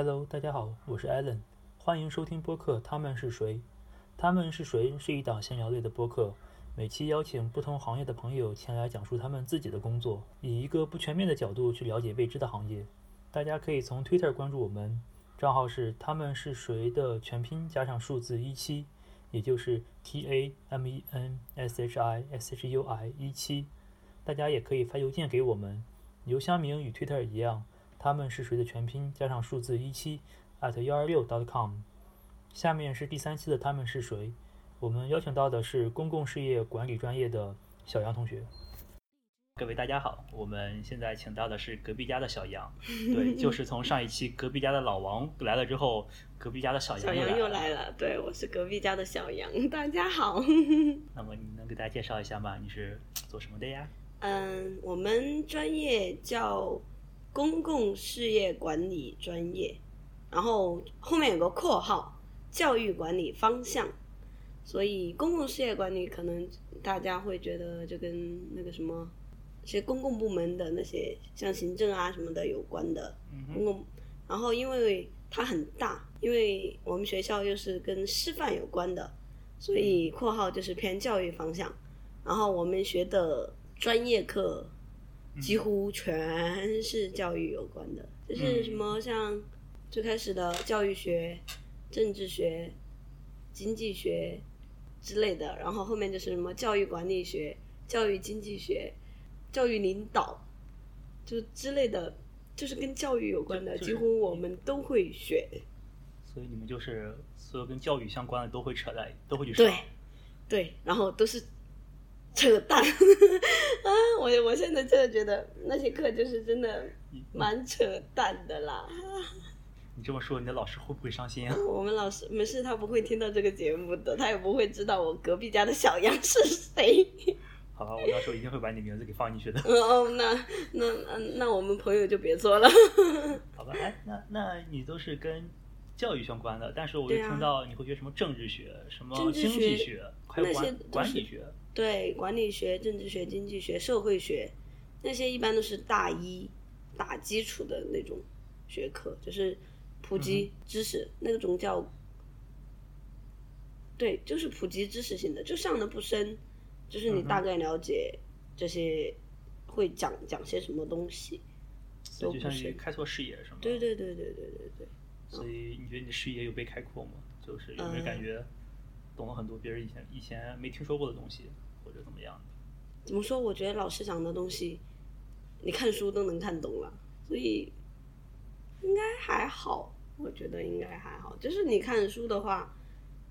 Hello，大家好，我是 Allen，欢迎收听播客。他们是谁？他们是谁？是一档闲聊类的播客，每期邀请不同行业的朋友前来讲述他们自己的工作，以一个不全面的角度去了解未知的行业。大家可以从 Twitter 关注我们，账号是他们是谁的全拼加上数字一七，也就是 T A M E N S H I S H U I 一七。大家也可以发邮件给我们，邮箱名与 Twitter 一样。他们是谁的全拼加上数字一七 at 幺二六 dot com。下面是第三期的他们是谁？我们邀请到的是公共事业管理专业的小杨同学。各位大家好，我们现在请到的是隔壁家的小杨，对，就是从上一期隔壁家的老王来了之后，隔壁家的小杨小杨又来了。对，我是隔壁家的小杨，大家好。那么你能给大家介绍一下吗？你是做什么的呀？嗯，我们专业叫。公共事业管理专业，然后后面有个括号，教育管理方向。所以公共事业管理可能大家会觉得就跟那个什么，一些公共部门的那些像行政啊什么的有关的公共。然后因为它很大，因为我们学校又是跟师范有关的，所以括号就是偏教育方向。然后我们学的专业课。几乎全是教育有关的，就是什么像最开始的教育学、政治学、经济学之类的，然后后面就是什么教育管理学、教育经济学、教育领导，就之类的，就是跟教育有关的，几乎我们都会学。所以你们就是所有跟教育相关的都会扯在，都会去对，对，然后都是。扯淡 啊！我我现在真的觉得那些课就是真的蛮扯淡的啦。你这么说，你的老师会不会伤心啊？我们老师没事，他不会听到这个节目的，他也不会知道我隔壁家的小杨是谁。好吧，我到时候一定会把你名字给放进去的。哦，那那那那我们朋友就别做了。好吧，哎，那那你都是跟教育相关的，但是我又听到你会学什么政治学、什么经济学，还有管管理学。对，管理学、政治学、经济学、社会学，那些一般都是大一打基础的那种学科，就是普及知识，那种叫，对，就是普及知识性的，就上的不深，就是你大概了解这些会讲讲些什么东西，就像于开拓视野是吗？对对对对对对对。所以你觉得你视野有被开阔吗？就是有没有感觉懂了很多别人以前以前没听说过的东西？或者怎么样？怎么说？我觉得老师讲的东西，你看书都能看懂了，所以应该还好。我觉得应该还好。就是你看书的话，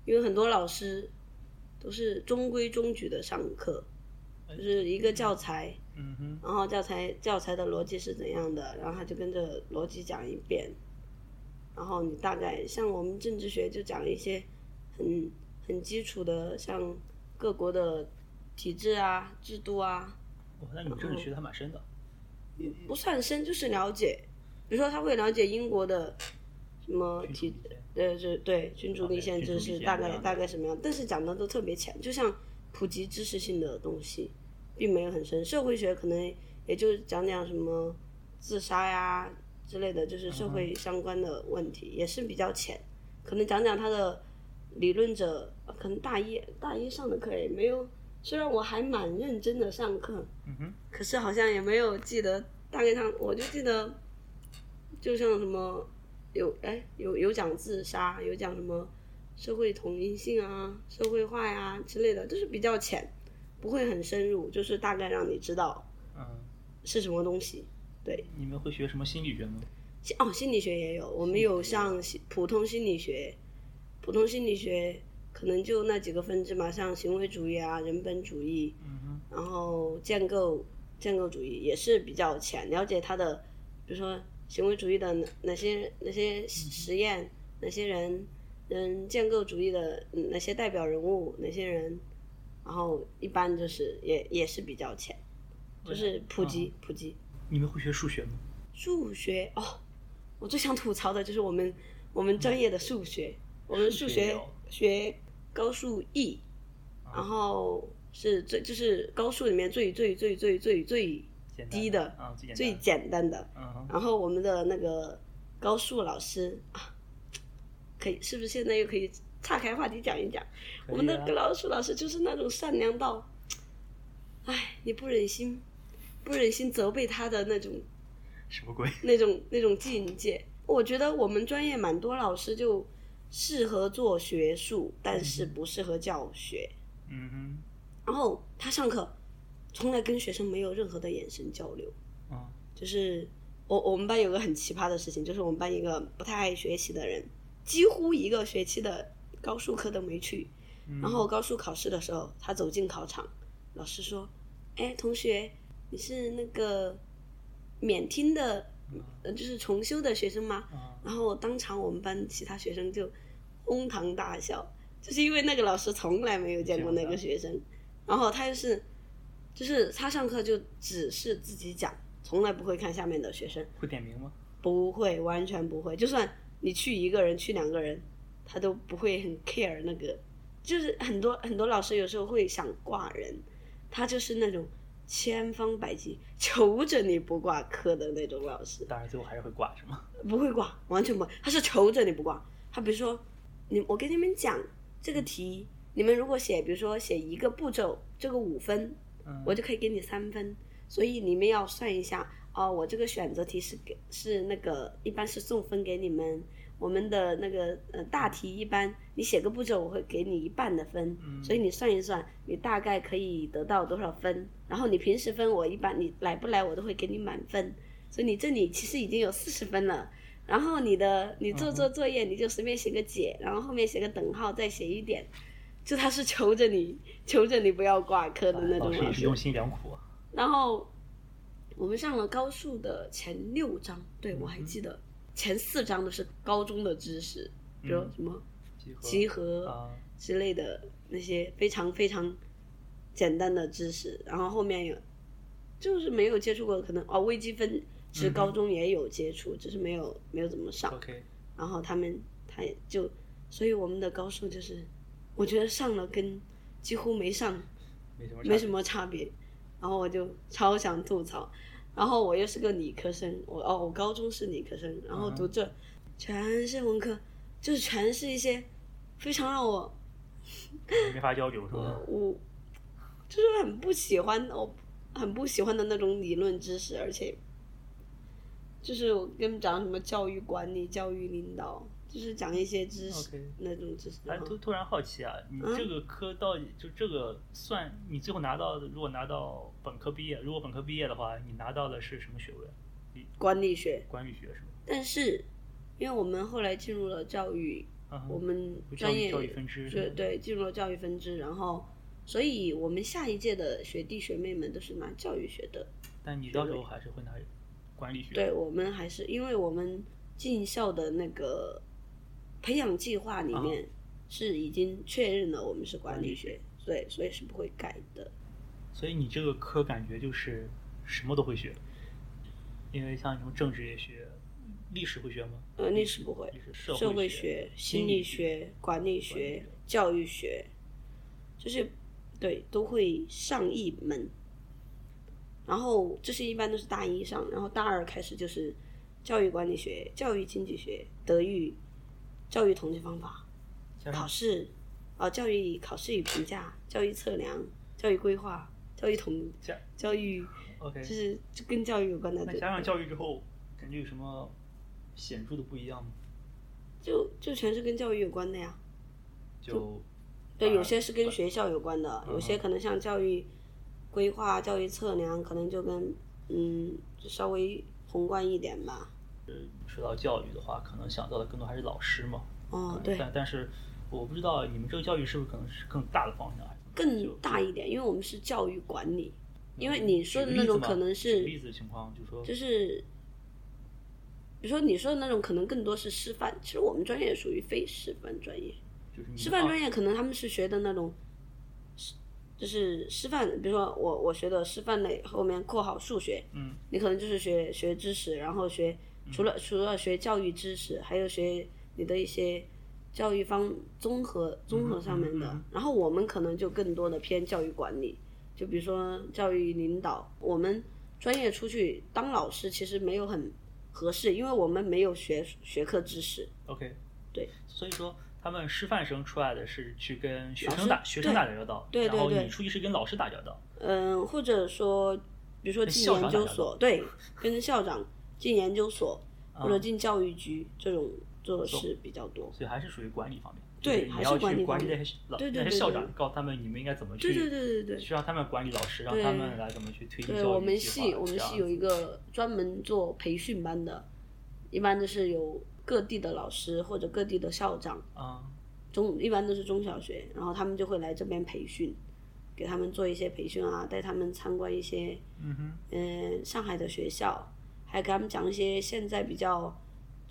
因为很多老师都是中规中矩的上课，就是一个教材，嗯哼，然后教材教材的逻辑是怎样的，然后他就跟着逻辑讲一遍，然后你大概像我们政治学就讲一些很很基础的，像各国的。体制啊，制度啊，哦，那你们政治学的还蛮深的，不算深，就是了解。比如说，他会了解英国的什么体，呃，是，对，君主立宪制是大概大概什么样，但是讲的都特别浅，就像普及知识性的东西，并没有很深。社会学可能也就讲讲什么自杀呀之类的，就是社会相关的问题，也是比较浅，可能讲讲他的理论者，可能大一大一上的课也没有。虽然我还蛮认真的上课，可是好像也没有记得大概上，我就记得，就像什么有哎有有讲自杀，有讲什么社会统一性啊、社会化呀之类的，就是比较浅，不会很深入，就是大概让你知道，嗯，是什么东西。对，你们会学什么心理学吗？哦，心理学也有，我们有上普通心理学，普通心理学。可能就那几个分支嘛，像行为主义啊、人本主义，然后建构建构主义也是比较浅，了解它的，比如说行为主义的哪些哪些实验，哪些人，嗯建构主义的哪些代表人物，哪些人，然后一般就是也也是比较浅，就是普及普及。你们会学数学吗？数学哦，我最想吐槽的就是我们我们专业的数学，我们数学学。高数 e，然后是最就是高数里面最最最最最最低的，最简单的。然后我们的那个高数老师啊，可以是不是现在又可以岔开话题讲一讲？我们的高数老师就是那种善良到，哎，你不忍心不忍心责备他的那种什么鬼？那种那种境界。我觉得我们专业蛮多老师就适合做学术，但是不适合教学。嗯哼，然后他上课从来跟学生没有任何的眼神交流，嗯就是我我们班有个很奇葩的事情，就是我们班一个不太爱学习的人，几乎一个学期的高数课都没去。嗯。然后高数考试的时候，他走进考场，老师说：“哎，同学，你是那个免听的，呃，就是重修的学生吗？”啊然后当场我们班其他学生就哄堂大笑，就是因为那个老师从来没有见过那个学生，然后他就是就是他上课就只是自己讲，从来不会看下面的学生，会点名吗？不会，完全不会。就算你去一个人，去两个人，他都不会很 care 那个。就是很多很多老师有时候会想挂人，他就是那种千方百计求着你不挂科的那种老师。当然最后还是会挂，是吗？不会挂，完全不会。他是求着你不挂。他比如说，你我跟你们讲这个题，你们如果写，比如说写一个步骤，这个五分，嗯我就可以给你三分。所以你们要算一下哦，我这个选择题是给是那个一般是送分给你们。我们的那个呃大题一般你写个步骤，我会给你一半的分，所以你算一算，你大概可以得到多少分。然后你平时分我一般你来不来我都会给你满分，所以你这里其实已经有四十分了。然后你的你做做作业你就随便写个解，然后后面写个等号再写一点，就他是求着你 求着你不要挂科的那种老师也是用。心良苦啊。然后我们上了高数的前六章，对我还记得前四章都是高中的知识，比如嗯。什么集合之类的那些非常非常简单的知识，然后后面有就是没有接触过，可能哦微积分其实高中也有接触，只是没有没有怎么上。OK，然后他们他也就，所以我们的高数就是，我觉得上了跟几乎没上没什么没什么差别，然后我就超想吐槽，然后我又是个理科生，我哦我高中是理科生，然后读这全是文科，就是全是一些非常让我没法交流是吧？我就是很不喜欢我很不喜欢的那种理论知识，而且就是我跟你们讲什么教育管理、教育领导，就是讲一些知识那种知识。哎，突突然好奇啊，你嗯这个科到底就这个算你最后拿到的，如果拿到本科毕业，如果本科毕业的话，你拿到的是什么学位？管理学，管理学是吗？但是因为我们后来进入了教育，嗯我们有教育专业教育分支对对，进入了教育分支，然后，所以我们下一届的学弟学妹们都是拿教育学的。但你到时候还是会拿管理学。对我们还是因为我们进校的那个培养计划里面是已经确认了我们是管理学，对，所以是不会改的。所以你这个科感觉就是什么都会学，因为像什么政治也学，历史会学吗？呃，历史不会社社会学学、心心理学学、管理学、教育学，就是对都会上一门。然后这些一般都是大一上，然后大二开始就是教育管理学、教育经济学、德育、教育统计方法、考试，啊，教育考试与评价、教育测量、教育规划、教育统、教教育，OK，就是就跟教育有关的。就那加上教育之后，感觉有什么显著的不一样吗？就就全是跟教育有关的呀。就对，有些是跟学校有关的，有些嗯可能像教育规划、教育测量，可能就跟嗯稍微宏观一点吧。说到教育的话，可能想到的更多还是老师嘛。哦，嗯对，但但是我不知道你们这个教育是不是可能是更大的方向，更大一点，因为我们是教育管理，因为你说的那种可能是举例子的情况，就是说就是，比如说你说的那种可能更多是师范，其实我们专业属于非师范专业。就是师范专业可能他们是学的那种，师就是师范，比如说我我学的师范类，后面括号数学，嗯，你可能就是学学知识，然后学除了、除了学教育知识，还有学你的一些教育方综合综合上面的，然后我们可能就更多的偏教育管理，就比如说教育领导，我们专业出去当老师其实没有很合适，因为我们没有学学科知识。OK，对，所以说他们师范生出来的是去跟学生打学生对打交道，对对对然后你出去是跟老师打交道。嗯，或者说，比如说进研究所，对，跟校长进研究所或者啊进教育局这种做的事比较多。所以还是属于管理方面。对还要去管理那些。老对对那些校对对。长，告诉他们你们应该怎么去，对对对对。对去让他们管理老师，让他们来怎么去推进对，教育我们系我们系有一个专门做培训班的，一般都是有各地的老师或者各地的校长，啊，中一般都是中小学，然后他们就会来这边培训，给他们做一些培训啊，带他们参观一些嗯哼，嗯上海的学校，还给他们讲一些现在比较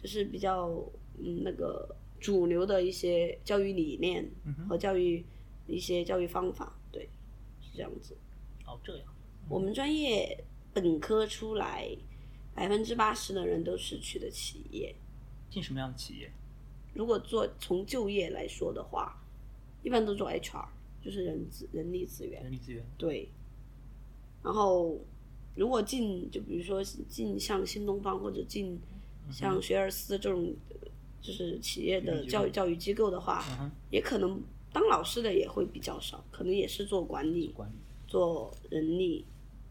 就是比较嗯那个主流的一些教育理念嗯，和教育一些教育方法，对，是这样子。哦这样，我们专业本科出来，百分之八十的人都是去的企业。进什么样的企业？如果做从就业来说的话，一般都做 HR，就是人资人力资源。人力资源。对。然后，如果进就比如说进像新东方或者进像学而思这种，呃就是企业的教育教育机构的话，也可能当老师的也会比较少，可能也是做管理、管理。做人力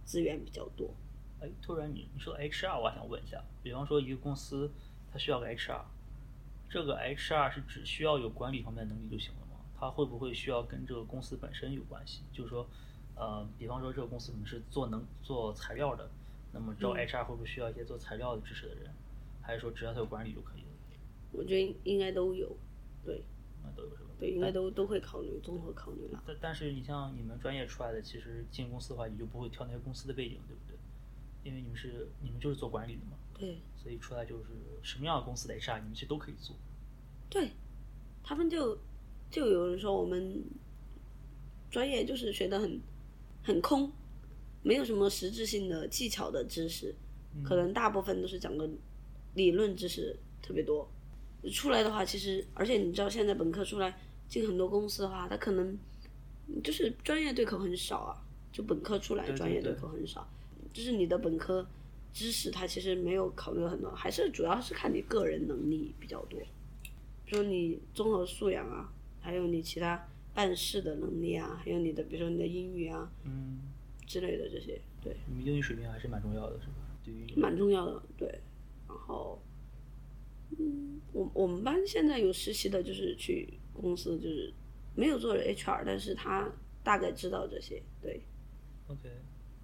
资源比较多。哎，突然你你说 HR，我还想问一下，比方说一个公司它需要个 HR，这个 HR 是只需要有管理方面的能力就行了吗？它会不会需要跟这个公司本身有关系？就是说，呃，比方说这个公司可能是做能做材料的，那么招嗯 HR 会不会需要一些做材料的知识的人？还是说只要他有管理就可以了？我觉得应该都有，对那都有是吧？对，应该都都会考虑，综合考虑了。但但是你像你们专业出来的，其实进公司的话，你就不会挑那些公司的背景，对不对？因为你们是你们就是做管理的嘛，对所以出来就是什么样的公司的 HR，你们其实都可以做。对，他们就就有人说我们专业就是学的很很空，没有什么实质性的技巧的知识，可能大部分都是讲的理论知识特别多。出来的话，其实而且你知道，现在本科出来进很多公司的话，他可能就是专业对口很少啊，就本科出来专业对对口很少，就是你的本科知识，它其实没有考虑很多，还是主要是看你个人能力比较多，比如说你综合素养啊，还有你其他办事的能力啊，还有你的比如说你的英语啊嗯，之类的这些，对。你们英语水平还是蛮重要的，是吧？对于蛮重要的，对。然后，嗯，我我们班现在有实习的，就是去公司，就是没有做 HR，但是他大概知道这些，对 OK，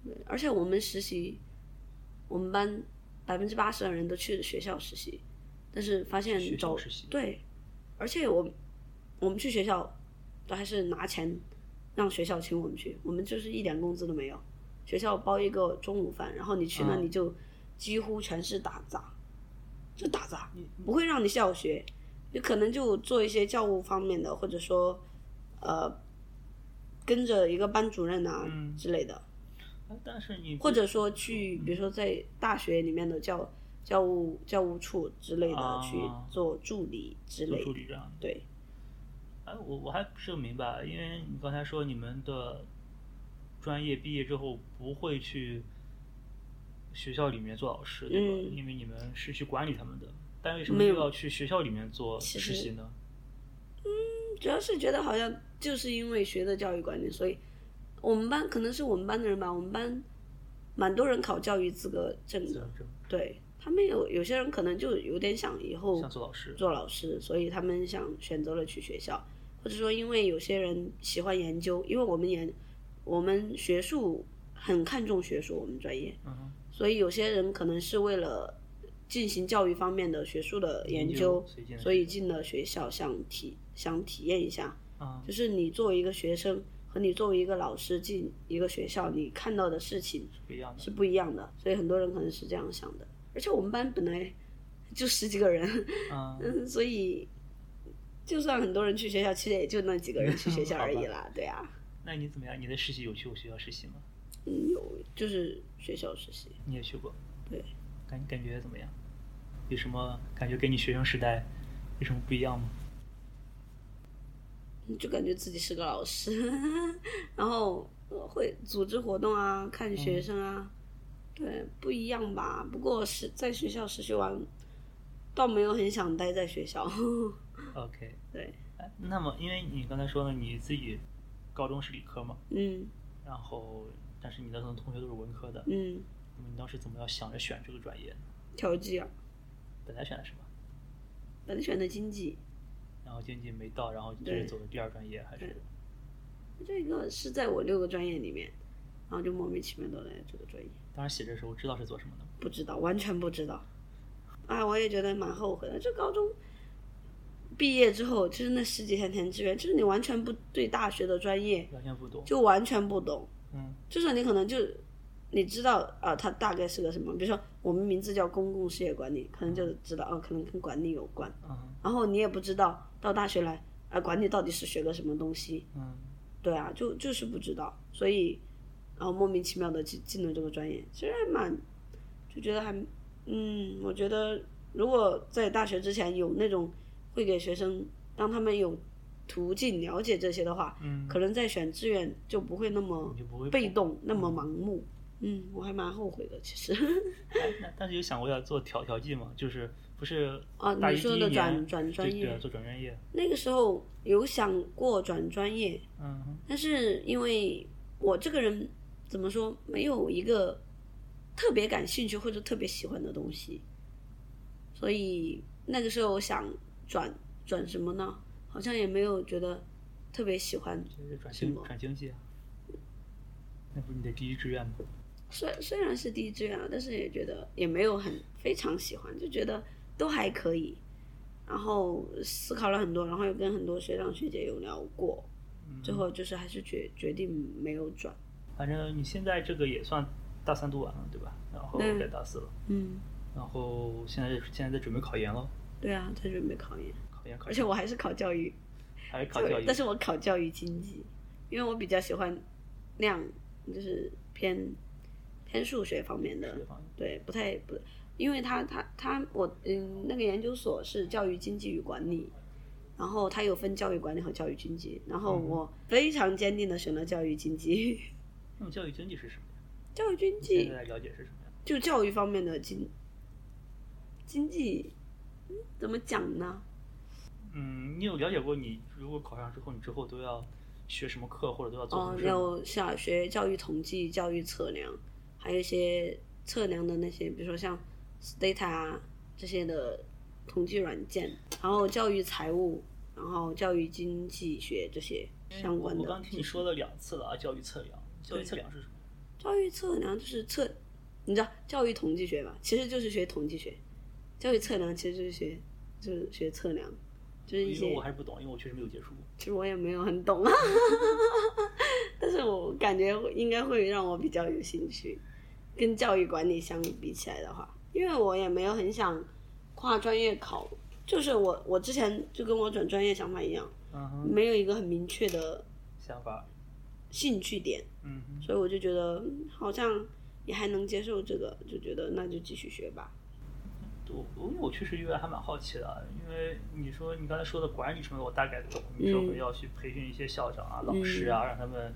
对。而且我们实习，我们班百分之八十的人都去学校实习，但是发现找对，而且我我们去学校都还是拿钱让学校请我们去，我们就是一点工资都没有，学校包一个中午饭，然后你去那嗯。里就几乎全是打杂，就打杂，不会让你教学，你可能就做一些教务方面的，或者说呃跟着一个班主任啊嗯。之类的，啊但是你或者说去比如说在大学里面的教教务教务处之类的啊。去做助理之类的。对。哎，我我还不是很明白，因为你刚才说你们的专业毕业之后不会去学校里面做老师，对吧？嗯因为你们是去管理他们的，但为什么又要去学校里面做实实习呢？主要是觉得好像就是因为学的教育管理，所以我们班可能是我们班的人吧，我们班蛮多人考教育资格证的，对他们有有些人可能就有点想以后想做老师，做老师，所以他们想选择了去学校，或者说因为有些人喜欢研究，因为我们研我们学术很看重学术，我们专业，嗯，所以有些人可能是为了进行教育方面的学术的研研究究所以进，了学校，想体想体验一下，啊，就是你作为一个学生和你作为一个老师进一个学校，你看到的事情不一样的是。不一样的，所以很多人可能是这样想的。而且我们班本来就十几个人，嗯，嗯，所以就算很多人去学校，其实也就那几个人去学校 而已啦，对啊，那你怎么样？你的实习有去过学校实习吗？嗯，有就是学校实习，你也去过，对，感感觉怎么样？有什么感觉跟你学生时代有什么不一样吗？就感觉自己是个老师，然后呃会组织活动啊，看学生啊，对，不一样吧？不过是在学校实习完，倒没有很想待在学校。OK，对，哎那么因为你刚才说了你自己高中是理科嘛，嗯然后但是你的同学都是文科的，嗯，那么你当时怎么要想着选这个专业呢？调剂啊，本来选的什么？本来选的经济，然后经济没到，然后就是走的第二专业还是？这个是在我六个专业里面，然后就莫名其妙的来这个专业，当时写的时候知道是做什么的吗？不知道，完全不知道。啊，我也觉得蛮后悔的。这高中毕业之后，就是那十几天填志愿，就是你完全不对大学的专业完全不懂。就完全不懂，嗯就是你可能就你知道啊，它大概是个什么，比如说我们名字叫公共事业管理，可能就知道哦、可能跟管理有关。嗯然后你也不知道到大学来啊，管理到底是学个什么东西，嗯对啊，就就是不知道，所以然后莫名其妙的进进了这个专业，其实还蛮就觉得还嗯，我觉得如果在大学之前有那种会给学生让他们有途径了解这些的话，嗯，可能在选志愿就不会那么被动，那么盲目。嗯，我还蛮后悔的，其实。但是有想过要做调调剂吗？就是不是啊你说的转转专业对做转专业。那个时候有想过转专业，嗯但是因为我这个人怎么说，没有一个特别感兴趣或者特别喜欢的东西，所以那个时候想转转什么呢？好像也没有觉得特别喜欢。就是转经什么转经济啊。那不是你的第一志愿吗？虽虽然是第一志愿啊，但是也觉得也没有很非常喜欢，就觉得都还可以。然后思考了很多，然后又跟很多学长学姐有聊过，最后就是还是决决定没有转。反正你现在这个也算大三读完了，对吧？然后嗯该大四了，嗯，然后现在现在在准备考研了，对啊，在准备考研，考研考而且我还是考教育，还是考教育，但是我考教育经济，因为我比较喜欢那样，就是偏偏数学方面的对，不太不，因为他他他我嗯那个研究所是教育经济与管理，然后它有分教育管理和教育经济，然后嗯。我非常坚定的选了教育经济，那么教育经济是什么呀？教育经现济在了解是什么呀？就教育方面的经经济，嗯怎么讲呢？嗯，你有了解过你如果考上之后，你之后都要学什么课或者都要做什哦么，事吗？有小学教育统计、教育测量，还有一些测量的那些，比如说像 Stata 啊这些的统计软件，然后教育财务，然后教育经济学这些相关的。我刚听你说了两次了啊，教育测量，教育测量是什么？教育测量就是测，你知道教育统计学吧？其实就是学统计学，教育测量其实就是学就是学测量，就是一因为些我还是不懂，因为我确实没有接触过。其实我也没有很懂啊，但是我感觉应该会让我比较有兴趣。跟教育管理相比起来的话，因为我也没有很想跨专业考，就是我我之前就跟我转专业想法一样，没有一个很明确的想法，兴趣点，嗯，所以我就觉得嗯好像也还能接受这个，就觉得那就继续学吧。我我因为我确实有点还蛮好奇的，啊因为你说你刚才说的管理什么的，我大概懂。你说会要去培训一些校长啊、老师啊，让他们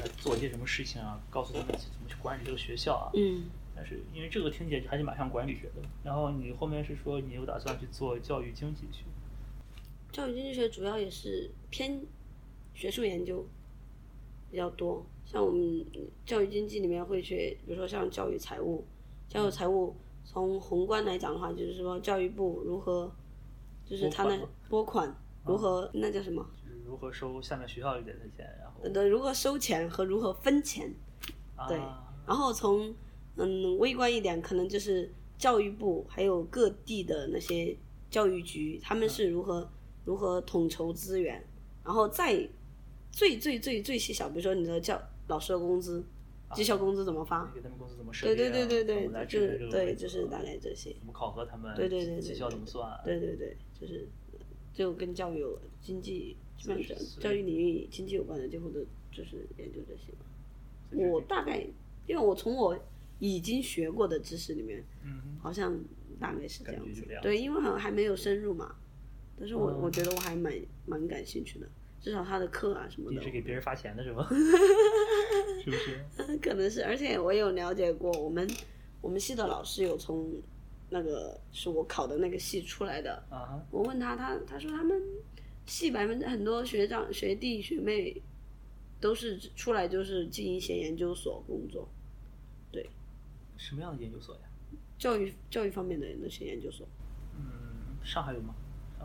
呃做一些什么事情啊，告诉他们怎么去管理这个学校啊。嗯，但是因为这个听起来还是蛮像管理学的。然后你后面是说你有打算去做教育经济学，教育经济学主要也是偏学术研究比较多，像我们教育经济里面会学，比如说像教育财务，教育财务从宏观来讲的话，就是说教育部如何，就是他那拨款如何，那叫什么？就是如何收下面学校里的钱，然后的如何收钱和如何分钱。对啊，然后从嗯微观一点，可能就是教育部还有各地的那些教育局，他们是如何、如何统筹资源，然后再最最最最细小，比如说你的教老师的工资、绩效工资怎么发？给他们公司怎么设对对对对对，就是对，就是大概这些。怎么考核他们，对对对对绩效怎么算，对对对，就是就跟教育有经济，基本上是教育领域经济有关的，几乎都就是研究这些我大概，因为我从我已经学过的知识里面，嗯，好像大概是这样子对，因为好像还没有深入嘛，但是我、嗯我觉得我还蛮蛮感兴趣的，至少他的课啊什么的你是，给别人发钱的是吗？是不是？可能是，而且我有了解过，我们我们系的老师有从那个是我考的那个系出来的，啊哈，我问他，他他说他们系百分之很多学长学弟学妹都是出来就是进一些研究所工作，对什么样的研究所呀？教育教育方面的那些研究所，嗯，上海有吗？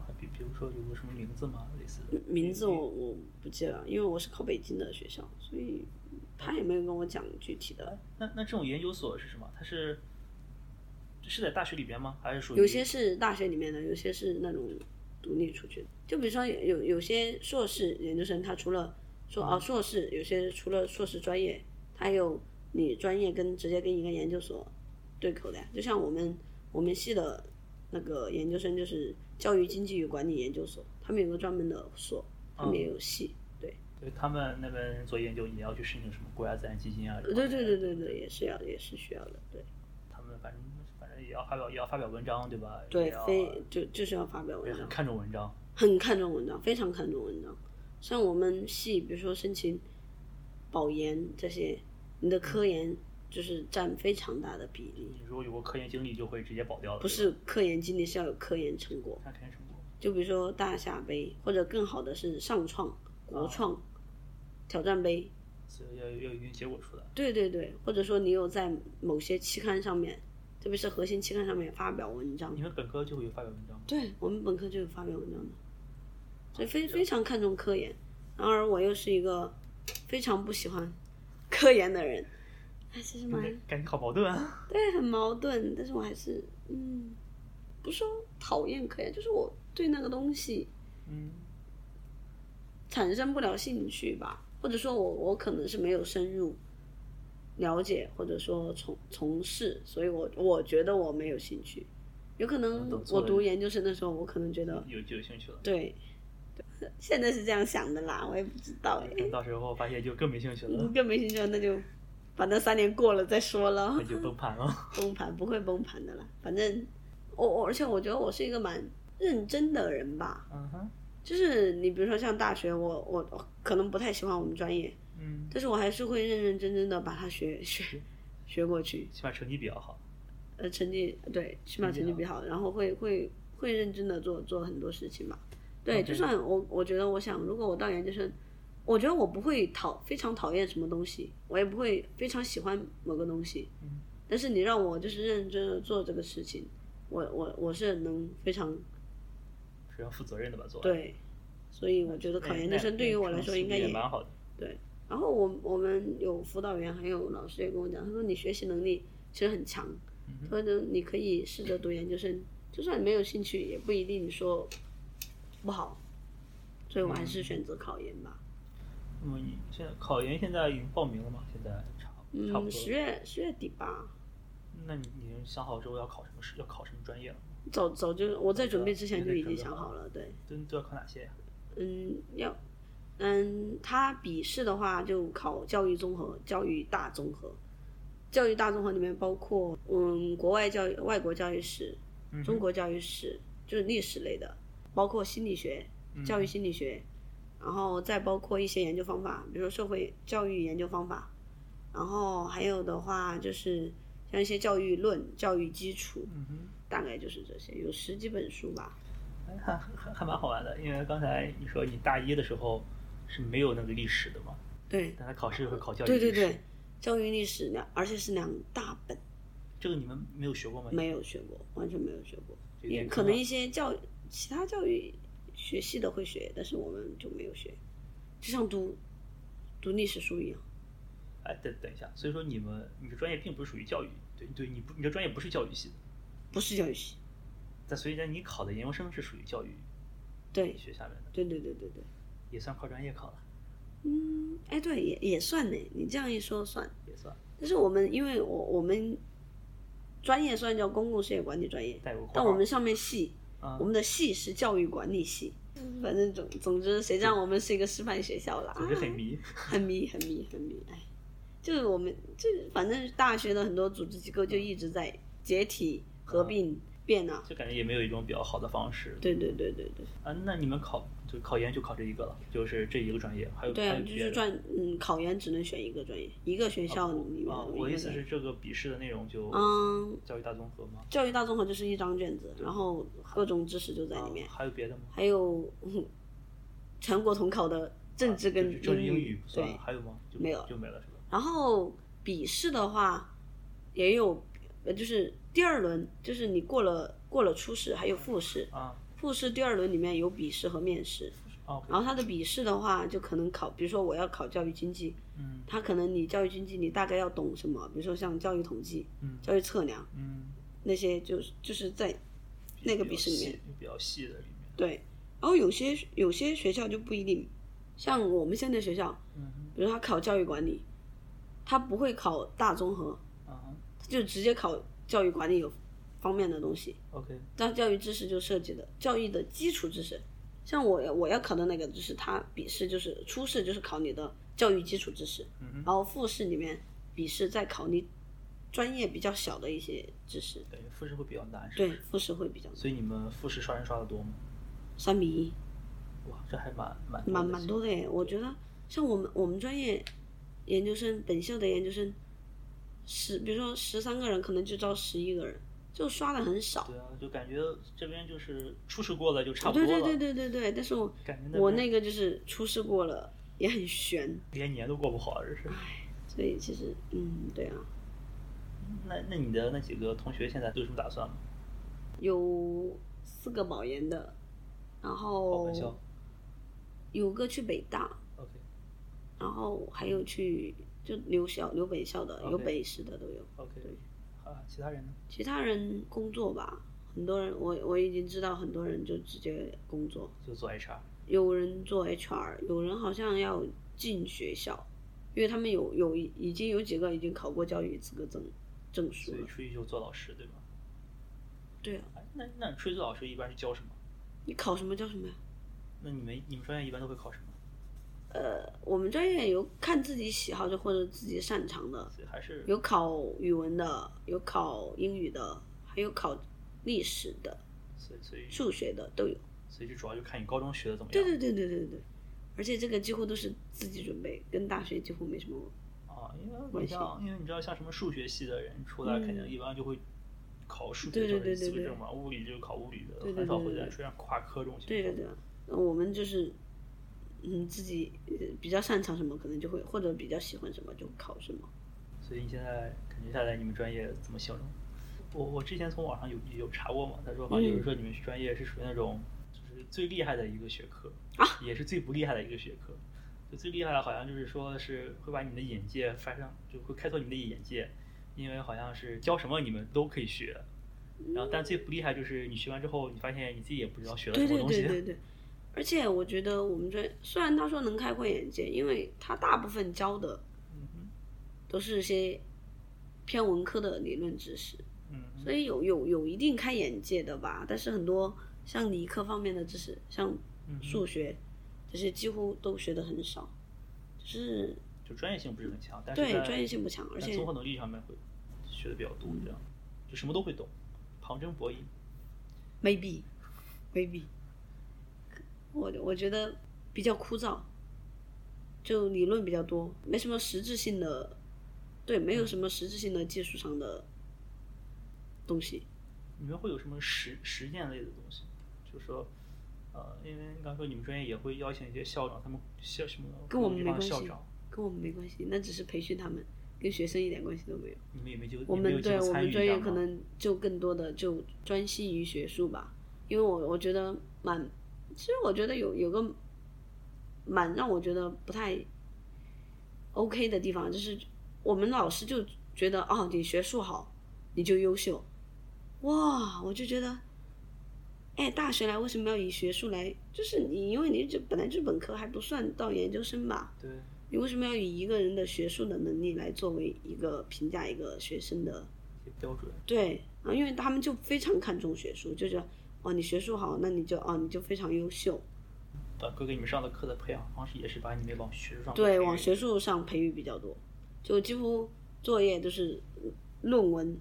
上海比比如说有个什么名字吗？类似的名字我我不记得了，因为我是考北京的学校，所以他也没有跟我讲具体的。那那这种研究所是什么？它是是在大学里边吗？还是属于有些是大学里面的，有些是那种独立出去的。就比如说有有有些硕士研究生，他除了说啊硕士，有些除了硕士专业，他还有你专业跟直接跟一个研究所对口的呀。就像我们我们系的那个研究生就是教育经济与管理研究所，他们有个专门的所，他们也有系。对，对他们那边做研究也要去申请什么国家自然基金啊？对对对对对，也是要也是需要的。对他们反正反正也要发表也要发表文章对吧？对非就就是要发表文章很。看重文章。很看重文章，非常看重文章。像我们系，比如说申请保研这些，你的科研就是占非常大的比例。你如果有过科研经历，就会直接保掉了。不是科研经历，是要有科研成果。看科研成果。就比如说大夏杯，或者更好的是上创、国创、挑战杯。所以要要有一定结果出来。对对对，或者说你有在某些期刊上面，特别是核心期刊上面发表文章你。们本科就会有发表文章吗？对我们本科就有发表文章的，所以非非常看重科研。然而我又是一个非常不喜欢科研的人，哎，其实蛮感觉好矛盾啊。对，很矛盾。但是我还是嗯，不是说讨厌可以，就是我对那个东西嗯，产生不了兴趣吧，或者说我我可能是没有深入了解，或者说从从事，所以我我觉得我没有兴趣。有可能我读研究生的时候，我可能觉得有就有兴趣了。对，对现在是这样想的啦，我也不知道哎，到时候发现就更没兴趣了，更没兴趣了，那就把那三年过了再说了那。就崩盘了。崩盘不会崩盘的啦，反正我我而且我觉得我是一个蛮认真的人吧，嗯哼，就是你比如说像大学，我我我可能不太喜欢我们专业，嗯，但是我还是会认认真真的把它学 学学过去，起码成绩比较好。呃，成绩对，起码成绩比较好，然后会会会认真的做做很多事情吧。对就算我我觉得，我想如果我到研究生，我觉得我不会讨非常讨厌什么东西，我也不会非常喜欢某个东西，嗯但是你让我就是认真的做这个事情，我我我是能非常非常负责任的吧，做。对，所以我觉得考那研究生对于我来说应该也蛮好的。对。然后我我们有辅导员，还有老师也跟我讲，他说你学习能力其实很强，嗯他说你可以试着读研究生，就算你没有兴趣，也不一定说不好。所以我还是选择考研吧。那么你现在考研现在已经报名了吗？现在差差不嗯，多。十月十月底吧，那你已经想好之后要考什么试？要考什么专业了？早早就我在准备之前就已经想好了，对，都都要考哪些呀？嗯，要，嗯，他笔试的话就考教育综合、教育大综合，教育大综合里面包括嗯国外教育、外国教育史、中国教育史，就是历史类的，包括心理学、嗯教育心理学，然后再包括一些研究方法，比如说社会教育研究方法，然后还有的话就是像一些教育论、教育基础，嗯。大概就是这些，有十几本书吧。哎还还还蛮好玩的，因为刚才你说你大一的时候是没有那个历史的嘛，对，但他考试会考教育历史。对对对，教育历史两，而且是两大本，这个你们没有学过吗？没有学过，完全没有学过。也可能一些教其他教育学系的会学，但是我们就没有学，就像读读历史书一样。哎，等等一下，所以说你们你的专业并不是属于教育，对对，你不你的专业不是教育系的，不是教育系，但所以呢，你考的研究生是属于教育对学下面的，对对对对对，也算跨专业考了，嗯，哎，对，也也算呢。你这样一说算，也算。但是我们因为我我们专业虽然叫公共事业管理专业，但我们上面系啊我们的系是教育管理系，反正总总之，谁让我们是一个师范学校啦？总之很迷。很迷，很迷，很迷。哎，就是我们，就是反正大学的很多组织机构就一直在解体、合并、变啊。就感觉也没有一种比较好的方式。对对对对对。啊，那你们考就考研就考这一个了，就是这一个专业，还有对啊，就是专嗯，考研只能选一个专业，一个学校里面我意思是这个笔试的内容就嗯，教育大综合吗？教育大综合就是一张卷子，然后各种知识就在里面，啊还有别的吗？还有、嗯全国统考的政治跟英语语不算对，还有吗？就没有就没了是吧？然后笔试的话也有，呃，就是第二轮，就是你过了过了初试，还有复试，啊。复试第二轮里面有笔试和面试。然后他的笔试的话就可能考，比如说我要考教育经济，嗯。他可能你教育经济你大概要懂什么，比如说像教育统计、嗯。教育测量嗯，那些，就是就是在那个笔试里面，比较细的里面，对，然后有些有些学校就不一定，像我们现在学校，嗯比如他考教育管理，他不会考大综合，就直接考教育管理有方面的东西。，OK，但教育知识就涉及的教育的基础知识，像我我要考的那个，就是它笔试就是初试就是考你的教育基础知识，嗯哼，然后复试里面笔试再考你专业比较小的一些知识，对，复试会比较难，对？复试会比较所以你们复试刷人刷的多吗？三比一，哇，这还蛮蛮蛮蛮多的耶。我觉得像我们我们专业研究生本校的研究生十，比如说十三个人，可能就招十一个人，就刷的很少。对啊，就感觉这边就是初试过了就差不多了，对对对对对，但是我我那个就是初试过了，也很悬，连年都过不好，这是。所以其实嗯，对啊，那那你的那几个同学现在都有什么打算吗？有四个保研的，然考后有个去北大，，OK，然后还有去就留校留北校的，有北师的都有。OK，对啊，其他人呢？其他人工作吧，很多人我我已经知道很多人就直接工作，就做 HR，有人做 HR，有人好像要进学校，因为他们有有已经有几个已经考过教育资格证证书了。所以出去就做老师，对吧？对啊，哎，那那出去做老师一般是教什么？你考什么教什么呀？那你们你们专业一般都会考什么？呃，我们专业有看自己喜好就或者自己擅长的，还是有考语文的，有考英语的，还有考历史的、所以所以数学的都有。所以就主要就看你高中学的怎么样。对对对对对对，而且这个几乎都是自己准备，跟大学几乎没什么。啊，因为你像因为你知道像什么数学系的人出来，肯定一般就会考数学对对证、对对对资格证嘛，物理就考物理的，对对很少对对对会在出现跨科这种情况。对对对，呃我们就是，嗯，自己呃比较擅长什么，可能就会或者比较喜欢什么就考什么。所以你现在感觉下来，你们专业怎么形容？我我之前从网上有有查过嘛，他说好像有人说你们专业是属于那种就是最厉害的一个学科啊，也是最不厉害的一个学科。就最厉害的好像就是说是会把你们的眼界发生，就会开拓你们的眼界，因为好像是教什么你们都可以学。然后但最不厉害就是你学完之后，你发现你自己也不知道学了对对什么东西。对对对，而且我觉得我们专业虽然他说能开阔眼界，因为他大部分教的都是一些偏文科的理论知识，嗯所以有有有一定开眼界的吧。但是很多像理科方面的知识，像数学这些几乎都学的很少，就是就专业性不是很强，但是对专业性不强，而且综合能力上面会学的比较多，这样就什么都会懂，旁征博引。maybe maybe，我我觉得比较枯燥，就理论比较多，没什么实质性的，对，没有什么实质性的技术上的东西。你们会有什么实实践类的东西？就是说，呃，因为你刚说你们专业也会邀请一些校长，他们校什么跟我们没关系跟我们没关系，那只是培训他们，跟学生一点关系都没有。你们也没就我你们对我们专业可能就更多的就专心于学术吧，因为我我觉得蛮，其实我觉得有有个蛮让我觉得不太 OK 的地方，就是我们老师就觉得哦，你学术好你就优秀，哇，我就觉得，哎，大学来为什么要以学术来？就是你因为你这本来就是本科还不算到研究生吧，对，你为什么要以一个人的学术的能力来作为一个评价一个学生的？标准。对啊，因为他们就非常看重学术，就觉得哦，你学术好，那你就哦，你就非常优秀。本科给你们上的课的培养方式也是把你们往学术上对，往学术上培育比较多，就几乎作业都是论文，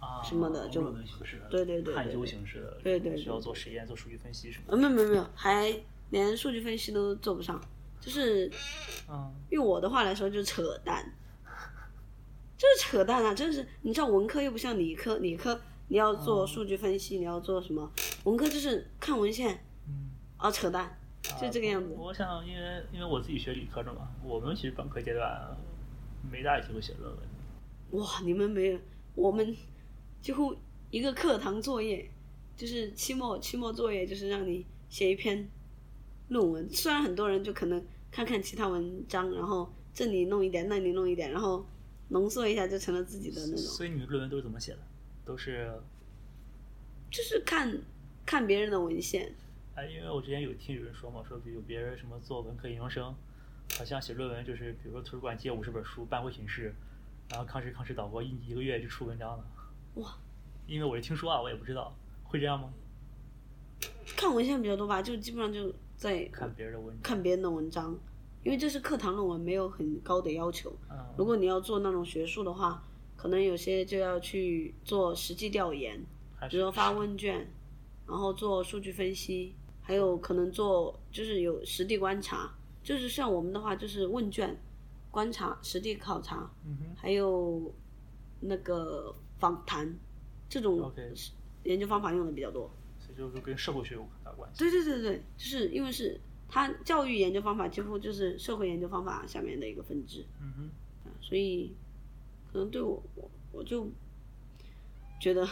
啊，什么的就论文形式的，对对对对探究对形式的，对对对需要做实验、做数据分析什么呃，没有没有没有，还连数据分析都做不上，就是用我的话来说就是扯淡，就是扯淡啊！真是，你知道文科又不像理科，理科你要做数据分析，你要做什么？文科就是看文献，嗯，啊，扯淡，就这个样子。我想，因为因为我自己学理科的嘛，我们其实本科阶段没大机会写论文。哇，你们没有，我们几乎一个课堂作业，就是期末期末作业，就是让你写一篇论文。虽然很多人就可能看看其他文章，然后这里弄一点，那里弄一点，然后浓缩一下就成了自己的那种。所以你们论文都是怎么写的？都是就是看看别人的文献，哎，因为我之前有听有人说嘛，说有别人什么做文科研究生，好像写论文就是，比如说图书馆借五十本书搬回寝室，然后吭哧吭哧导播一一个月就出文章了。哇！因为我是听说啊，我也不知道会这样吗？看文献比较多吧，就基本上就在看别人的文章，看别人的文章，因为这是课堂论文，没有很高的要求。嗯，如果你要做那种学术的话，可能有些就要去做实际调研，比如说发问卷，然后做数据分析，还有可能做就是有实地观察，就是像我们的话就是问卷、观察、实地考察，嗯还有那个访谈，这种研究方法用的比较多。所以就是跟社会学有很大关系。对对对对，就是因为是它教育研究方法几乎就是社会研究方法下面的一个分支，嗯所以可能对我我我就觉得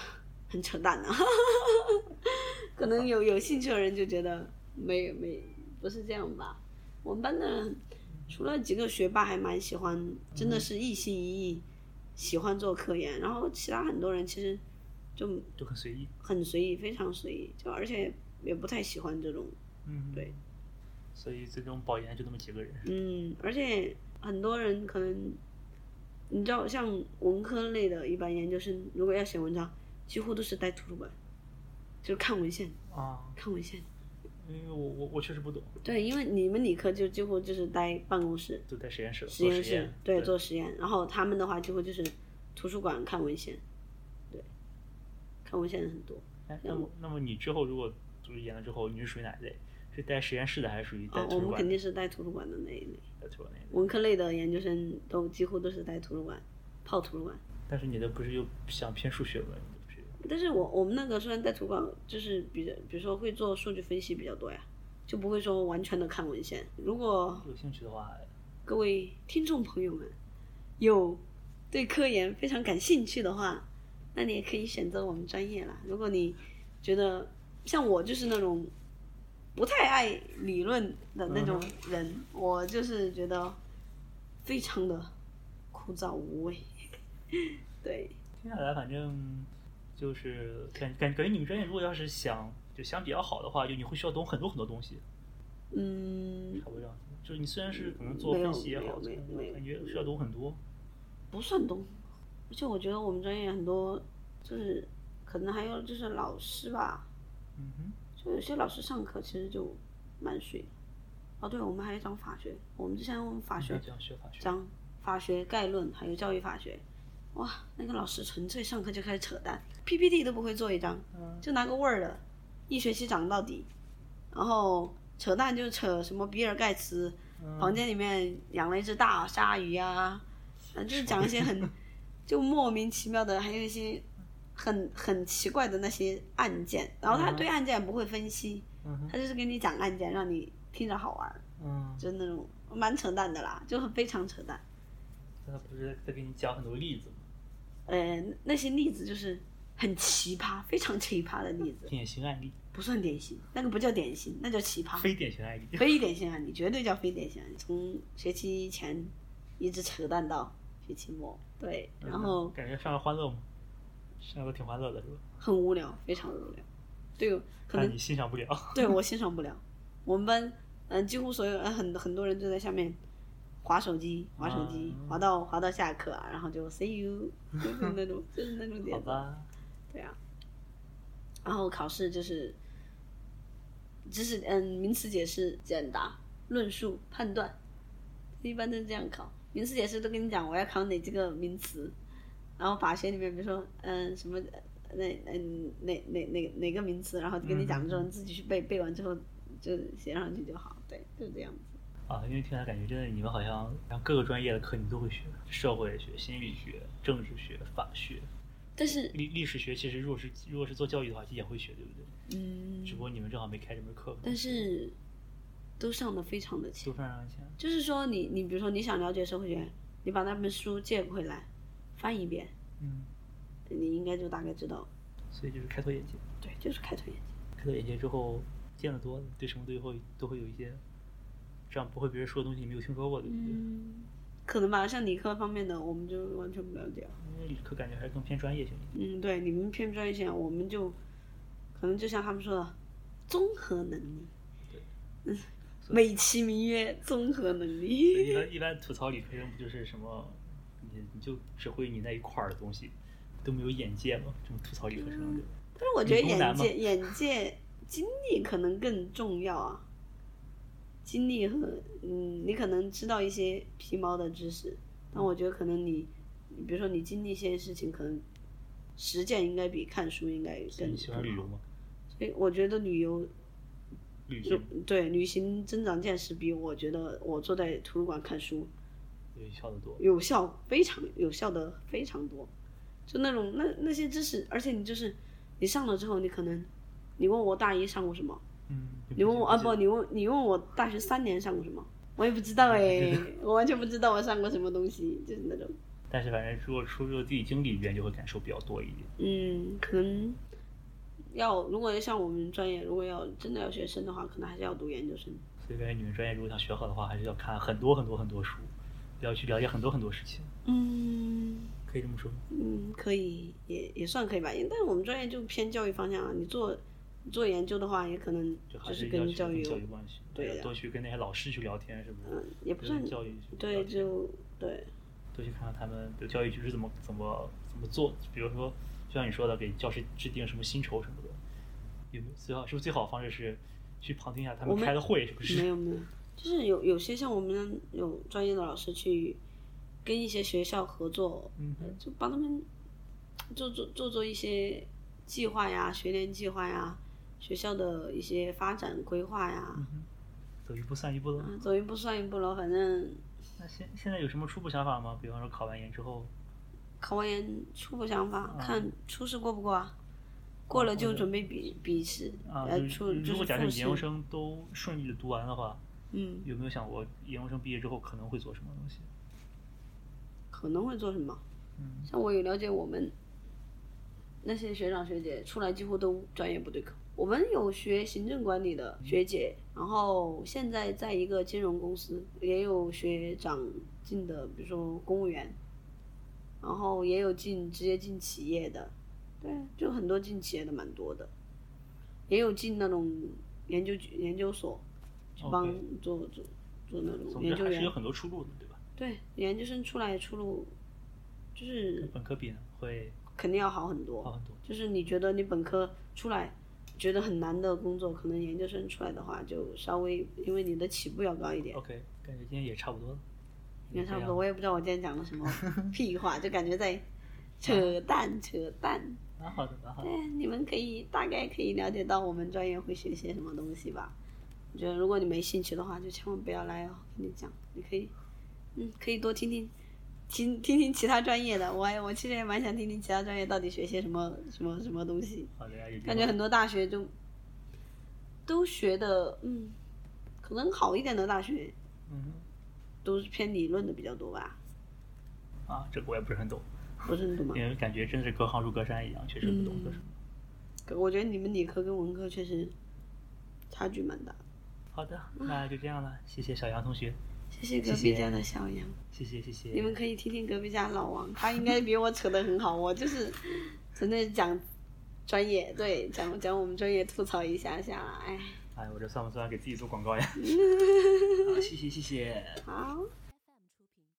很扯淡啊，可能有有兴趣的人就觉得没没不是这样吧。我们班的人除了几个学霸还蛮喜欢，真的是一心一意喜欢做科研，然后其他很多人其实就就很随意。很随意，非常随意，就而且也不太喜欢这种。嗯，对。所以这种保研就那么几个人。嗯，而且很多人可能，你知道，像文科类的一般研究生，如果要写文章，几乎都是待图书馆，就是看文献，啊，看文献。因为我我我确实不懂，对，因为你们理科就几乎就是待办公室、就待实验室实验室对，做实验。然后他们的话，几乎就是图书馆看文献，对，看文献的很多。哎，那么那么你之后如果就是研了之后，你是属于哪一类？是带实验室的，还是属于带哦，我们图书馆的？肯定是带图书馆的那一类。带图书馆那一类。文科类的研究生都几乎都是带图书馆，泡图书馆。但是你的不是又想偏数学吗？但是我我们那个虽然带图书馆，就是比比如说会做数据分析比较多呀，就不会说完全的看文献。如果有兴趣的话，各位听众朋友们有对科研非常感兴趣的话，那你也可以选择我们专业啦。如果你觉得像我就是那种不太爱理论的那种人，我就是觉得非常的枯燥无味。对，接下来反正就是感感感觉你们专业如果要是想就想比较好的话，就你会需要懂很多很多东西，嗯，差不多这样。就是你虽然是可能做分析也好，感觉需要懂很多。不算懂，而且我觉得我们专业很多就是可能还有就是老师吧，嗯哼，就有些老师上课其实就蛮水。哦，对，我们还有讲法学，我们之前我们法学。讲法学概论，还有教育法学，哇，那个老师纯粹上课就开始扯淡，PPT 都不会做一张，嗯就拿个 Word，一学期讲到底，然后扯淡就扯什么比尔盖茨嗯房间里面养了一只大鲨鱼啊，反正就是讲一些很 就莫名其妙的，还有一些很很奇怪的那些案件，然后他对案件不会分析，嗯他就是给你讲案件，让你听着好玩，嗯，就是那种蛮扯淡的啦，就很非常扯淡。他不是在给你讲很多例子吗？呃，那些例子就是很奇葩，非常奇葩的例子，典型案例，不算典型，那个不叫典型，那叫奇葩。非典型案例。非典型案例，绝对叫非典型案例。从学期前一直扯淡到学期末，对，然后感觉上了欢乐吗？上的挺欢乐的是吧？很无聊，非常无聊。对，可能看你欣赏不了。对我欣赏不了。我们班，嗯、几乎所有，呃，很很多人就在下面划手机，划手机，啊划到划到下课啊，然后就 see you，就是那种，就是那种好点子。吧，对啊，然后考试就是，知识嗯名词解释、简答、论述、判断，一般都是这样考。名词解释都跟你讲我要考哪几个名词，然后法学里面比如说嗯、什么那嗯哪哪哪哪个名词，然后跟你讲之后，你自己去背，背完之后就写上去就好，对，就这样子。啊，因为听起来感觉真的你们好像像各个专业的课你都会学，社会学、心理学、政治学、法学、但是历历史学。其实如果是如果是做教育的话，也会学，对不对？嗯只，不过你们正好没开这门课。但是都上的非常的浅都。非常让钱。就是说你你比如说你想了解社会学，你把那本书借回来，翻一遍，嗯，你应该就大概知道。所以就是开拓眼界，对，就是开拓眼界。开拓眼界之后见得多了，对什么都会都会有一些，这样不会别人说的东西你没有听说过，对不对？嗯，可能吧，像理科方面的我们就完全不了解。因为理科感觉还是更偏专业性一点。嗯，对，你们偏专业性，我们就可能就像他们说的，综合能力。嗯，美其名曰综合能力。一般一般吐槽理科生不就是什么，你你就只会你那一块儿的东西，都没有眼界嘛？这么吐槽理科生？但是我觉得眼界、眼界、经历可能更重要啊。经历和嗯，你可能知道一些皮毛的知识，但我觉得可能你，比如说你经历一些事情，可能实践应该比看书应该更你喜欢旅游吗？所以我觉得旅游旅行对旅行增长见识比我觉得我坐在图书馆看书有效的多。有效，非常有效的非常多。就那种那那些知识，而且你就是你上了之后，你可能你问我大一上过什么，嗯，你问我啊不，你问你问我大学三年上过什么，我也不知道哎，我完全不知道我上过什么东西，就是那种但是反正如果出入自己经历里边，就会感受比较多一点。嗯，可能要如果要像我们专业，如果要真的要学深的话，可能还是要读研究生。所以感觉你们专业如果想学好的话，还是要看很多很多很多书，要去了解很多很多事情，嗯可以这么说吗？嗯，可以，也也算可以吧。因但是我们专业就偏教育方向啊，你做做研究的话，也可能就是跟跟教育有教育关系，对的多去跟那些老师去聊天，是不是？嗯，也不跟算教育去对，就对，多去看看他们的教育局是怎么怎么怎么做，比如说就像你说的，给教师制定什么薪酬什么的，有没有最好是不是最好的方式是去旁听一下他我们们开的会，是不是没是？有没有，就是有有些像我们有专业的老师去跟一些学校合作，嗯呃就帮他们做做做做一些计划呀、学年计划呀、学校的一些发展规划呀，嗯走一步算一步喽。啊，走一步算一步喽。反正那现现在有什么初步想法吗？比方说考完研之后，考完研初步想法，嗯看初试过不过啊？过了就准备笔笔试，啊，初就是如果假设研究生都顺利的读完的话，嗯，有没有想过研究生毕业之后可能会做什么东西？可能会做什么？嗯，像我有了解我们那些学长学姐出来几乎都专业不对口。我们有学行政管理的学姐，然后现在在一个金融公司，也有学长进的，比如说公务员，然后也有进直接进企业的，对，就很多进企业的蛮多的，也有进那种研究局研究所，去帮做做做那种研究员。还是有很多出路的，对吧？对，研究生出来出路就是本科比呢会肯定要好很多。好很多。就是你觉得你本科出来觉得很难的工作，可能研究生出来的话就稍微因为你的起步要高一点，OK，感觉今天也差不多了。应该差不多。我也不知道我今天讲了什么屁话，就感觉在扯淡扯淡。蛮好的，蛮好的。对，你们可以大概可以了解到我们专业会学些什么东西吧。我觉得如果你没兴趣的话，就千万不要来哦。跟你讲，你可以，嗯，可以多听听，听听听其他专业的。我还我其实也蛮想听听其他专业到底学些什么什么什么东西。感觉很多大学就都学的，嗯，可能好一点的大学嗯都是偏理论的比较多吧，啊，这个我也不是很懂，不是很懂吗？因为感觉真的是隔行如隔山一样，确实不懂。我觉得你们理科跟文科确实差距蛮大的。好的，那就这样了，谢谢小杨同学，谢谢隔壁家的小杨，谢谢谢谢。你们可以听听隔壁家老王，他应该比我扯得很好，我就是真的讲专业，对，讲讲我们专业吐槽一下下啦，哎，哎，我这算不算给自己做广告呀？好，谢谢谢谢。好。